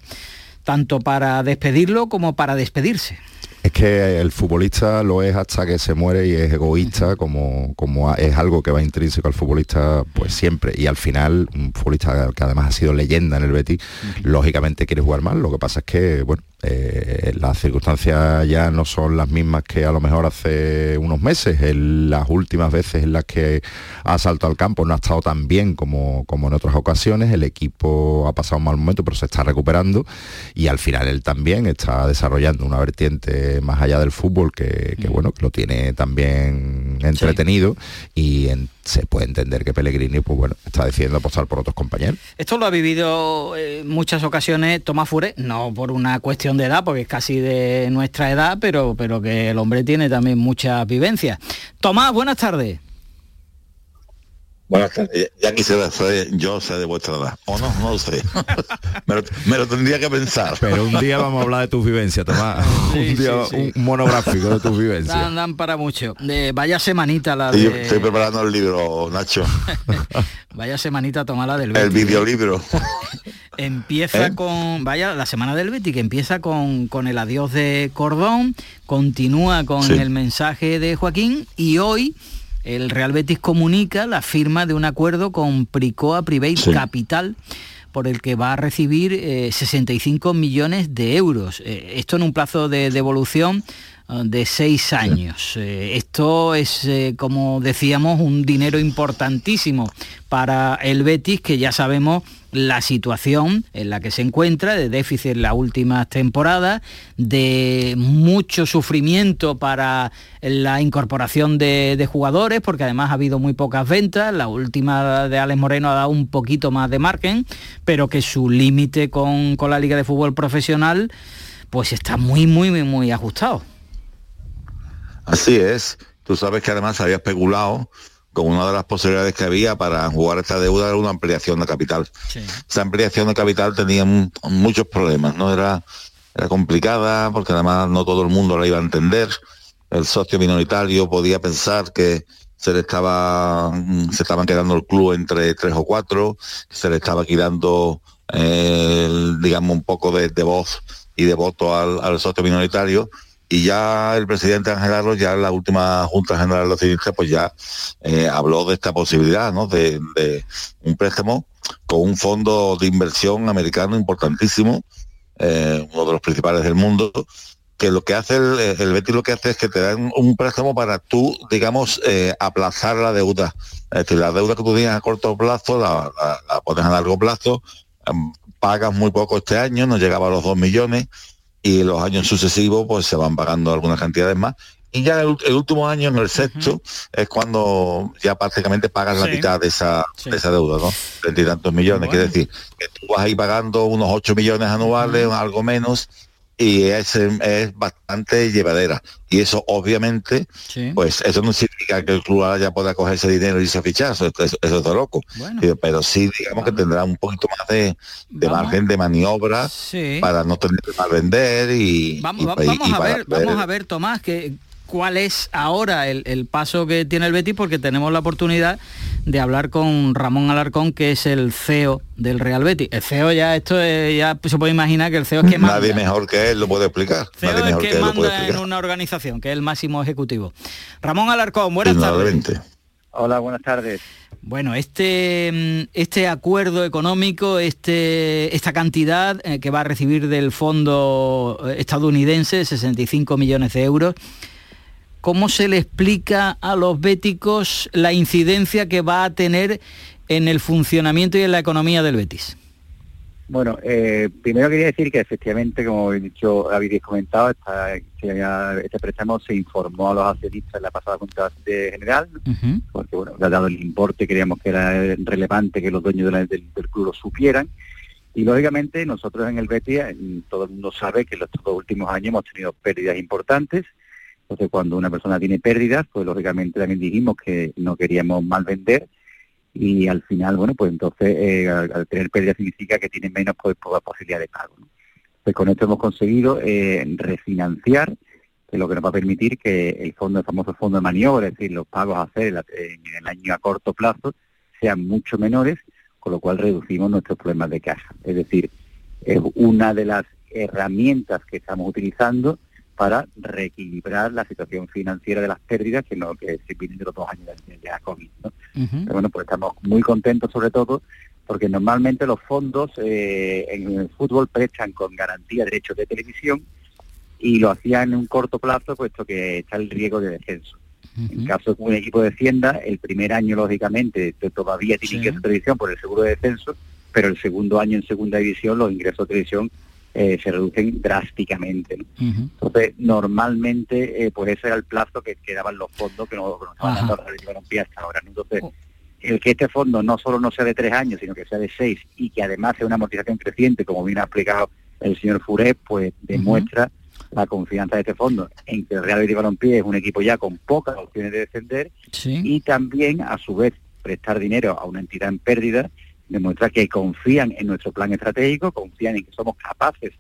tanto para despedirlo como para despedirse. Es que el futbolista lo es hasta que se muere y es egoísta, como, como es algo que va intrínseco al futbolista pues siempre. Y al final, un futbolista que además ha sido leyenda en el Betis, lógicamente quiere jugar más. Lo que pasa es que, bueno, eh, las circunstancias ya no son las mismas que a lo mejor hace unos meses. En las últimas veces en las que ha saltado al campo no ha estado tan bien como, como en otras ocasiones. El equipo ha pasado un mal momento, pero se está recuperando y al final él también está desarrollando una vertiente más allá del fútbol que, que, bueno, que lo tiene también entretenido y en- se puede entender que Pellegrini pues bueno, está decidiendo apostar por otros compañeros. Esto lo ha vivido eh, en muchas ocasiones Tomás Fure, no por una cuestión de edad, porque es casi de nuestra edad, pero, pero que el hombre tiene también muchas vivencias. Tomás, buenas tardes. Buenas tardes. Ya quisiera yo sé de vuestra edad. O no, no lo sé. [LAUGHS] me, lo, me lo tendría que pensar. Pero un día vamos a hablar de tus vivencias, Tomás. [LAUGHS] un día un monográfico de tus vivencias. Dan, dan para mucho. De, vaya semanita la Y yo de... estoy preparando el libro, Nacho. [LAUGHS] Vaya semanita tomar la del El Betis. videolibro. Empieza ¿Eh? con, vaya, la semana del Betis, que empieza con, con el adiós de Cordón, continúa con Sí. el mensaje de Joaquín y hoy el Real Betis comunica la firma de un acuerdo con Pricoa Private Sí. Capital por el que va a recibir eh, 65 millones de euros. Eh, esto en un plazo de devolución eh, de seis años. Eh, esto es, eh, como decíamos, un dinero importantísimo para el Betis, que ya sabemos la situación en la que se encuentra, de déficit en las últimas temporadas, de mucho sufrimiento para la incorporación de, de, jugadores, porque además ha habido muy pocas ventas, la última de Alex Moreno ha dado un poquito más de margen, pero que su límite con, con la Liga de Fútbol Profesional pues está muy, muy, muy, muy ajustado. Así es. Tú sabes que además había especulado con una de las posibilidades que había para jugar esta deuda era una ampliación de capital. Sí. Esa ampliación de capital tenía muchos problemas, ¿no? Era, era complicada porque además no todo el mundo la iba a entender. El socio minoritario podía pensar que se le estaba se estaban quedando el club entre tres o cuatro, se le estaba quitando eh, digamos un poco de, de voz y de voto al, al socio minoritario y ya el presidente Ángel Arros, ya en la última Junta General de Accionistas, pues ya eh, habló de esta posibilidad, ¿no? De, un préstamo con un fondo de inversión americano importantísimo, eh, uno de los principales del mundo, que lo que hace el, el Betis lo que hace es que te dan un préstamo para tú, digamos, eh, aplazar la deuda. Es decir, la deuda que tú tienes a corto plazo la, la, pones a largo plazo, um, pagas muy poco este año, no llegaba a los dos millones, y los años sucesivos pues se van pagando algunas cantidades más y ya el, el último año en el sexto uh -huh. es cuando ya prácticamente pagas sí. la mitad de esa, sí. de esa deuda, ¿no? Treinta y tantos millones, bueno. quiere decir que tú vas a ir pagando unos 8 millones anuales, uh -huh. algo menos, y es, es bastante llevadera. Y eso obviamente, sí. pues eso no significa que el club ahora ya pueda coger ese dinero y ese fichazo, eso, eso, eso loco. Bueno. Pero sí, digamos que tendrá un poquito más de, de margen de maniobra sí. para no tener que vender y... Vamos, y, vamos, y a ver, ver, vamos a ver, Tomás, que cuál es ahora el, el, paso que tiene el Betis, porque tenemos la oportunidad de hablar con Ramón Alarcón, que es el CEO del Real Betis. El CEO ya, esto es, ya se puede imaginar que el CEO es que manda. Nadie mejor que él lo puede explicar. CEO Nadie mejor es que, manda en una organización, que es el máximo ejecutivo. Ramón Alarcón, buenas tardes. Hola, buenas tardes. Bueno, este, este acuerdo económico, este, esta cantidad eh, que va a recibir del fondo estadounidense, 65 millones de euros, ¿cómo se le explica a los béticos la incidencia que va a tener en el funcionamiento y en la economía del Betis? Bueno, eh, primero quería decir que efectivamente, como he dicho, habéis comentado, esta, este préstamo se informó a los accionistas en la pasada Junta de General, uh -huh. porque bueno, dado el importe, creíamos que era relevante que los dueños de la, del, del, club lo supieran. Y lógicamente nosotros en el Betis, todo el mundo sabe que en los dos últimos años hemos tenido pérdidas importantes, entonces, cuando una persona tiene pérdidas, pues lógicamente también dijimos que no queríamos mal vender y al final, bueno, pues entonces eh, al, tener pérdidas significa que tiene menos pues, posibilidad de pago. ¿no? Pues con esto hemos conseguido eh, refinanciar, que es lo que nos va a permitir que el fondo, el famoso fondo de maniobra, es decir, los pagos a hacer en el año a corto plazo, sean mucho menores, con lo cual reducimos nuestros problemas de caja. Es decir, es una de las herramientas que estamos utilizando para reequilibrar la situación financiera de las pérdidas que, no, que se vienen de los dos años de la COVID. ¿no? Uh -huh. Pero bueno, pues estamos muy contentos sobre todo porque normalmente los fondos eh, en el fútbol prestan con garantía derechos de televisión y lo hacían en un corto plazo puesto que está el riesgo de descenso. Uh -huh. En caso de un equipo descienda, el primer año lógicamente todavía tiene sí. ingresos de televisión por el seguro de descenso, pero el segundo año en segunda división los ingresos de televisión eh, se reducen drásticamente. ¿no? Uh -huh. Entonces, normalmente, eh, pues ese era el plazo que quedaban los fondos que nos, que nos estaban dando la hasta ahora. ¿no? Entonces, oh. el que este fondo no solo no sea de tres años, sino que sea de seis y que además sea una amortización creciente, como bien ha explicado el señor Furet, pues demuestra uh -huh. la confianza de este fondo en que el Real Betis Balompié es un equipo ya con pocas opciones de descender sí. y también, a su vez, prestar dinero a una entidad en pérdida demuestra que confían en nuestro plan estratégico, confían en que somos capaces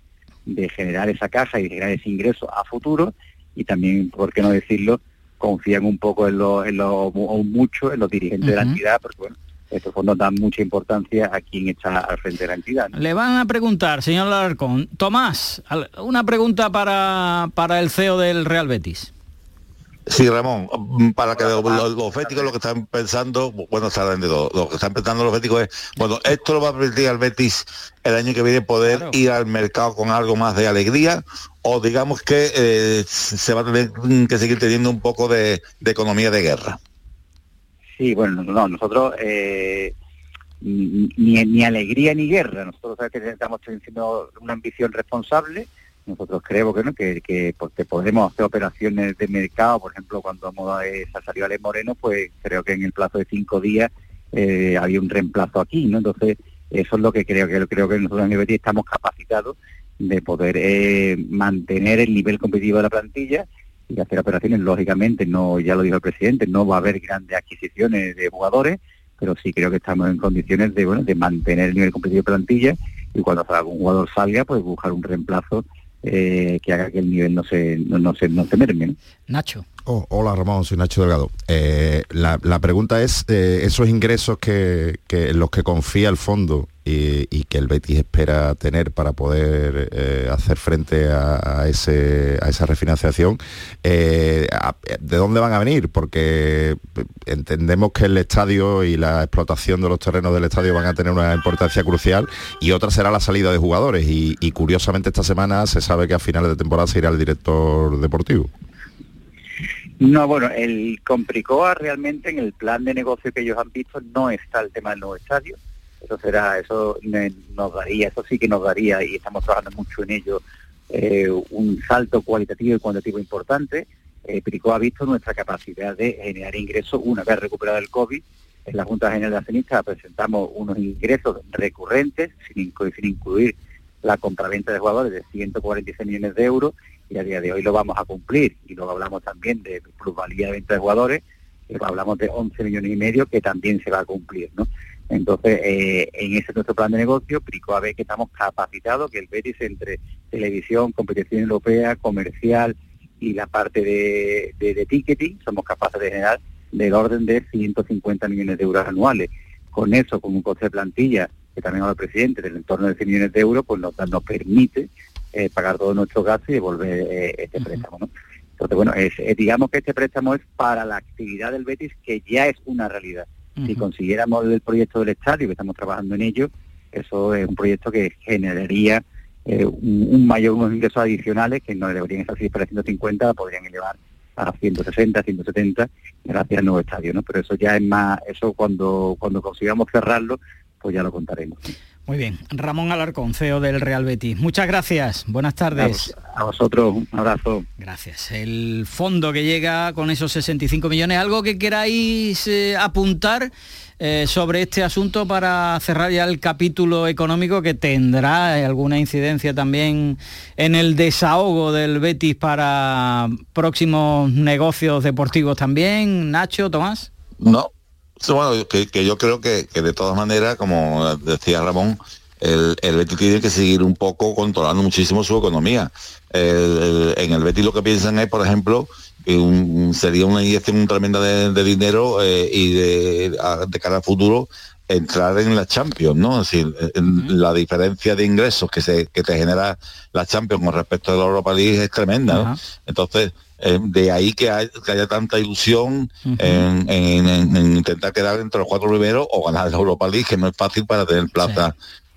de generar esa caja y de generar ese ingreso a futuro y también, por qué no decirlo, confían un poco en lo, en lo o mucho en los dirigentes uh -huh. de la entidad, porque bueno, estos fondos dan mucha importancia a quien está al frente de la entidad. ¿no? Le van a preguntar, señor Larcón, Tomás, una pregunta para, para el CEO del Real Betis. Sí, Ramón, para que los, los, béticos lo que están pensando, bueno, saben de todo, lo que están pensando los béticos es, bueno, esto lo va a permitir al Betis el año que viene poder ir al mercado con algo más de alegría o digamos que eh, se va a tener que seguir teniendo un poco de, economía de guerra. Sí, bueno, no, nosotros eh, ni, ni, alegría ni guerra, nosotros estamos teniendo una ambición responsable nosotros creemos que, ¿no? que, porque podemos hacer operaciones de mercado, por ejemplo, cuando hemos eh, a Moreno, pues creo que en el plazo de cinco días eh, había un reemplazo aquí, ¿no? Entonces, eso es lo que creo que creo que nosotros en Betis estamos capacitados de poder eh, mantener el nivel competitivo de la plantilla y hacer operaciones, lógicamente, no, ya lo dijo el presidente, no va a haber grandes adquisiciones de jugadores, pero sí creo que estamos en condiciones de bueno, de mantener el nivel competitivo de plantilla y cuando algún jugador salga, pues buscar un reemplazo eh, que haga que el nivel no se, no, se, no se merme. Nacho. Oh, hola Ramón, soy Nacho Delgado. Eh, la, pregunta es, eh, esos ingresos que, que, los que confía el fondo y, que el Betis espera tener para poder eh, hacer frente a, esa refinanciación, ¿de dónde van a venir? Porque entendemos que el estadio y la explotación de los terrenos del estadio van a tener una importancia crucial y otra será la salida de jugadores y curiosamente esta semana se sabe que a finales de temporada se irá el director deportivo. No, bueno, el Compricoa realmente en el plan de negocio que ellos han visto no está el tema del nuevo estadio. Eso será, eso nos daría, eso sí que nos daría, y estamos trabajando mucho en ello, eh, un salto cualitativo y cuantitativo importante. Eh, Prico ha visto nuestra capacidad de generar ingresos una vez recuperado el COVID. En la Junta General de Accionistas presentamos unos ingresos recurrentes, sin, sin incluir la compraventa de jugadores de 146 millones de euros y a día de hoy lo vamos a cumplir. Y luego hablamos también de plusvalía de venta de jugadores, que hablamos de 11 millones y medio que también se va a cumplir. ¿no? Entonces, eh, en ese nuestro plan de negocio, Prico a ver que estamos capacitados, que el Betis entre televisión, competición europea, comercial y la parte de, de, ticketing, somos capaces de generar del orden de 150 millones de euros anuales. Con eso, con un coste de plantilla, que también habla el presidente, del entorno de 100 millones de euros, pues nos, nos permite eh, pagar todos nuestros gastos y devolver eh, este préstamo. ¿no? Entonces, bueno, es, eh, digamos que este préstamo es para la actividad del Betis, que ya es una realidad. Si consiguiéramos el proyecto del estadio, que estamos trabajando en ello, eso es un proyecto que generaría un, mayor unos ingresos adicionales que no deberían estar para 150, podrían elevar a 160, 170 gracias al nuevo estadio, ¿no? Pero eso ya es más, eso cuando cuando consigamos cerrarlo, pues ya lo contaremos. Muy bien. Ramón Alarcón, CEO del Real Betis. Muchas gracias. Buenas tardes. A, vosotros, un abrazo. Gracias. El fondo que llega con esos 65 millones, ¿algo que queráis eh, apuntar? Eh, sobre este asunto para cerrar ya el capítulo económico que tendrá alguna incidencia también en el desahogo del Betis para próximos negocios deportivos también. Nacho, Tomás. No, bueno, que, yo creo que, de todas maneras, como decía Ramón, el, el Betis tiene que seguir un poco controlando muchísimo su economía. en el Betis lo que piensan es, por ejemplo, que sería una inyección tremenda de, dinero eh, y de, cara al futuro entrar en la Champions, ¿no? Es decir, la diferencia de ingresos que se que te genera la Champions con respecto a la Europa League es tremenda, ¿no? Entonces, eh, de ahí que, haya tanta ilusión en, intentar quedar entre los cuatro primeros o ganar la Europa League, que no es fácil para tener plaza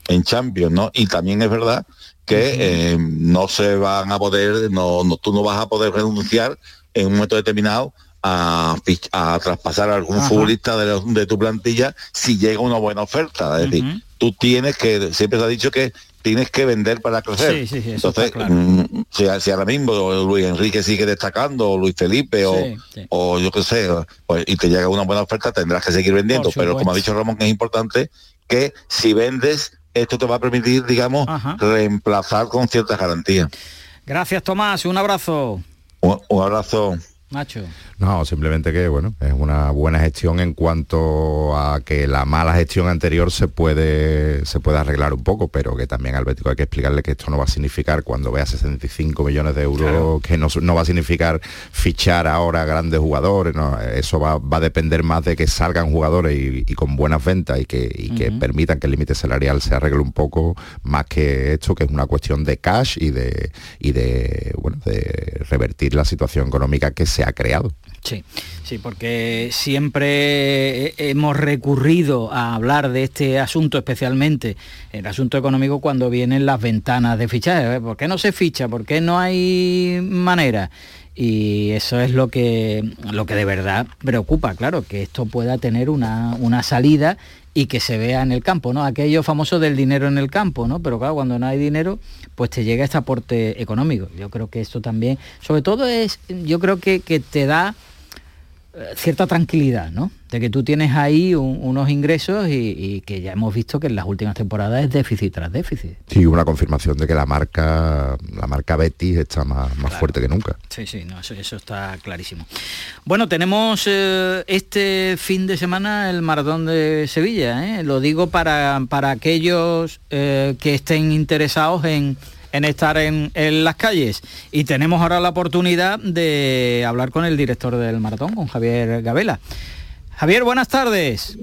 en Champions, ¿no? Y también es verdad que eh, no se van a poder, no, no, tú no vas a poder renunciar en un momento determinado a, a traspasar a algún futbolista de, tu plantilla si llega una buena oferta. Es decir, tú tienes que, siempre se ha dicho que tienes que vender para crecer. Entonces, mm, si, ahora mismo Luis Enrique sigue destacando, o Luis Felipe, o, yo qué sé, pues, y te llega una buena oferta, tendrás que seguir vendiendo. Pero como ha dicho Ramón, es importante que si vendes, esto te va a permitir, digamos, reemplazar con ciertas garantías. Gracias, Tomás. Un abrazo. un abrazo. Nacho. No, simplemente que bueno, es una buena gestión en cuanto a que la mala gestión anterior se puede se puede arreglar un poco, pero que también al Bético hay que explicarle que esto no va a significar cuando vea 65 millones de euros, que no, va a significar fichar ahora grandes jugadores, no, eso va, a depender más de que salgan jugadores y, con buenas ventas y que, permitan que el límite salarial se arregle un poco más que esto, que es una cuestión de cash y de y de bueno de revertir la situación económica que se ha creado. Sí, sí, porque siempre hemos recurrido a hablar de este asunto, especialmente el asunto económico, cuando vienen las ventanas de fichaje. ¿Por qué no se ficha? ¿Por qué no hay manera? Y eso es lo que, lo que de verdad preocupa, claro, que esto pueda tener una, una, salida y que se vea en el campo, ¿no? Aquello famoso del dinero en el campo, ¿no? Pero claro, cuando no hay dinero, pues te llega este aporte económico. Yo creo que esto también, sobre todo es, yo creo que, que te da cierta tranquilidad, ¿no? De que tú tienes ahí unos ingresos y, que ya hemos visto que en las últimas temporadas es déficit tras déficit. Sí, una confirmación de que la marca, la marca Betis está más, más fuerte que nunca. Sí, sí, no, eso, está clarísimo. Bueno, tenemos eh, este fin de semana el maratón de Sevilla, ¿eh? lo digo para, para aquellos que estén interesados en en estar en, las calles. Y tenemos ahora la oportunidad de hablar con el director del maratón, con Javier Gabela. Javier, buenas tardes.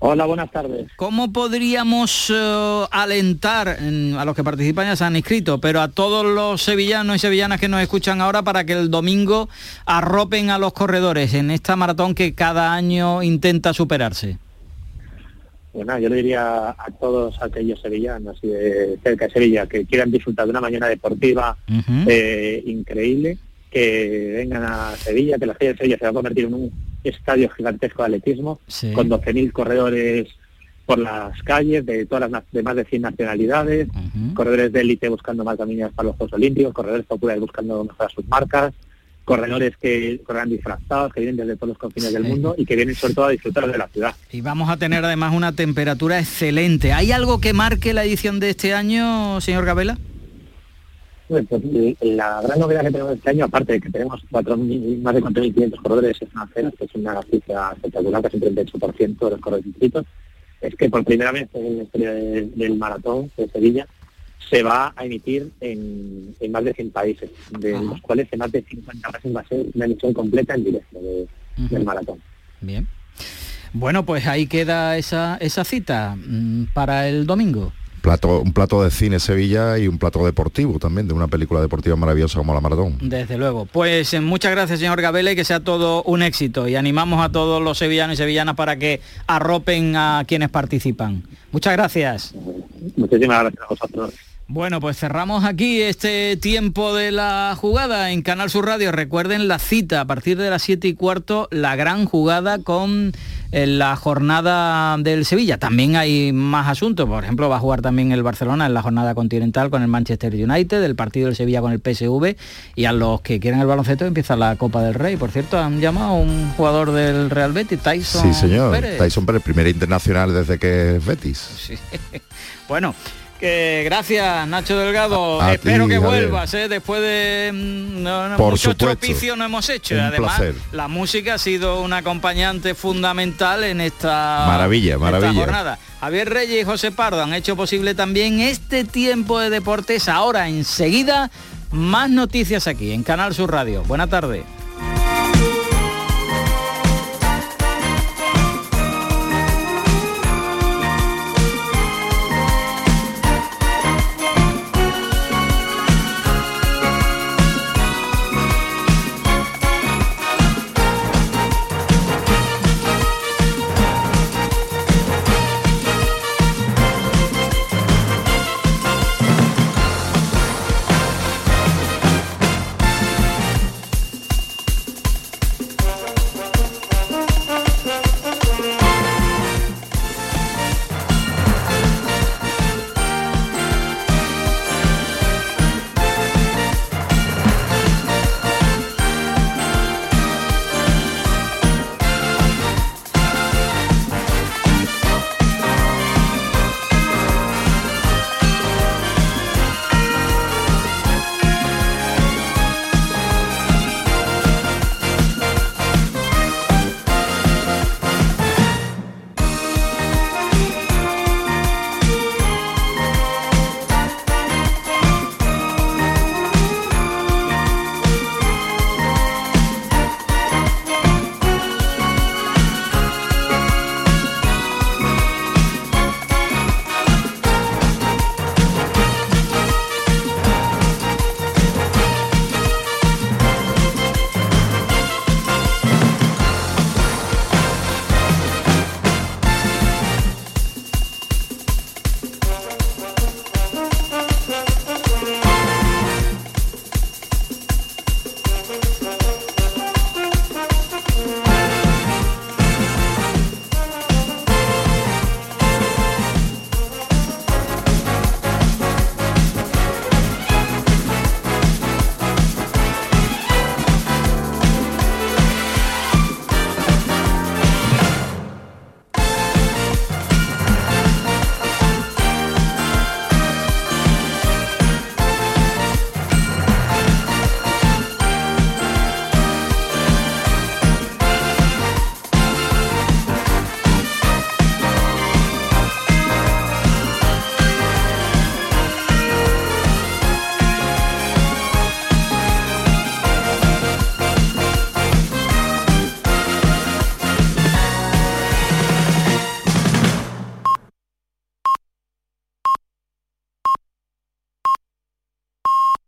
Hola, buenas tardes. ¿Cómo podríamos eh, alentar a los que participan ya se han inscrito, pero a todos los sevillanos y sevillanas que nos escuchan ahora para que el domingo arropen a los corredores en esta maratón que cada año intenta superarse? Bueno, yo le diría a todos aquellos sevillanos y de cerca de Sevilla que quieran disfrutar de una mañana deportiva eh, increíble, que vengan a Sevilla, que la calle de Sevilla se va a convertir en un estadio gigantesco de atletismo, con 12.000 corredores por las calles de todas las de más de 100 nacionalidades, corredores de élite buscando más caminos para los Juegos Olímpicos, corredores populares buscando mejorar sus marcas, corredores que corren disfrazados, que vienen desde todos los confines del mundo y que vienen sobre todo a disfrutar de la ciudad. Y vamos a tener además una temperatura excelente. ¿Hay algo que marque la edición de este año, señor Gabela? Pues, la gran novedad que tenemos este año, aparte de que tenemos cuatro, más de 4.500 corredores extranjeros, que es una cifra espectacular, casi un 38% de los corredores inscritos, es que por primera vez en la historia del maratón de Sevilla se va a emitir en, más de 100 países, de los cuales en más de 50 países va a ser una emisión completa en directo del maratón. Bien. Bueno, pues ahí queda esa, esa cita mm, para el domingo. Plato, un plato de cine Sevilla y un plato deportivo también, de una película deportiva maravillosa como la Maratón. Desde luego. Pues eh, muchas gracias, señor Gabela, y que sea todo un éxito. Y animamos a todos los sevillanos y sevillanas para que arropen a quienes participan. Muchas gracias. Muchísimas gracias a vosotros. Bueno, pues cerramos aquí este tiempo de la jugada en Canal Sur Radio. Recuerden la cita a partir de las 7 y cuarto, la gran jugada con eh, la jornada del Sevilla. También hay más asuntos. Por ejemplo, va a jugar también el Barcelona en la jornada continental con el Manchester United, el partido del Sevilla con el PSV y a los que quieren el baloncesto empieza la Copa del Rey. Por cierto, han llamado a un jugador del Real Betis, Tyson Sí, señor. Tyson Pérez, primer internacional desde que es Betis. Sí. [LAUGHS] bueno, que gracias Nacho Delgado. Espero que vuelvas ¿eh? después de mm, no, muchos tropicios no hemos hecho. Además, la música ha sido un acompañante fundamental en esta maravilla, maravilla. jornada. Javier Reyes y José Pardo han hecho posible también este tiempo de deportes. Ahora enseguida más noticias aquí en Canal Sur Radio. Buena tarde.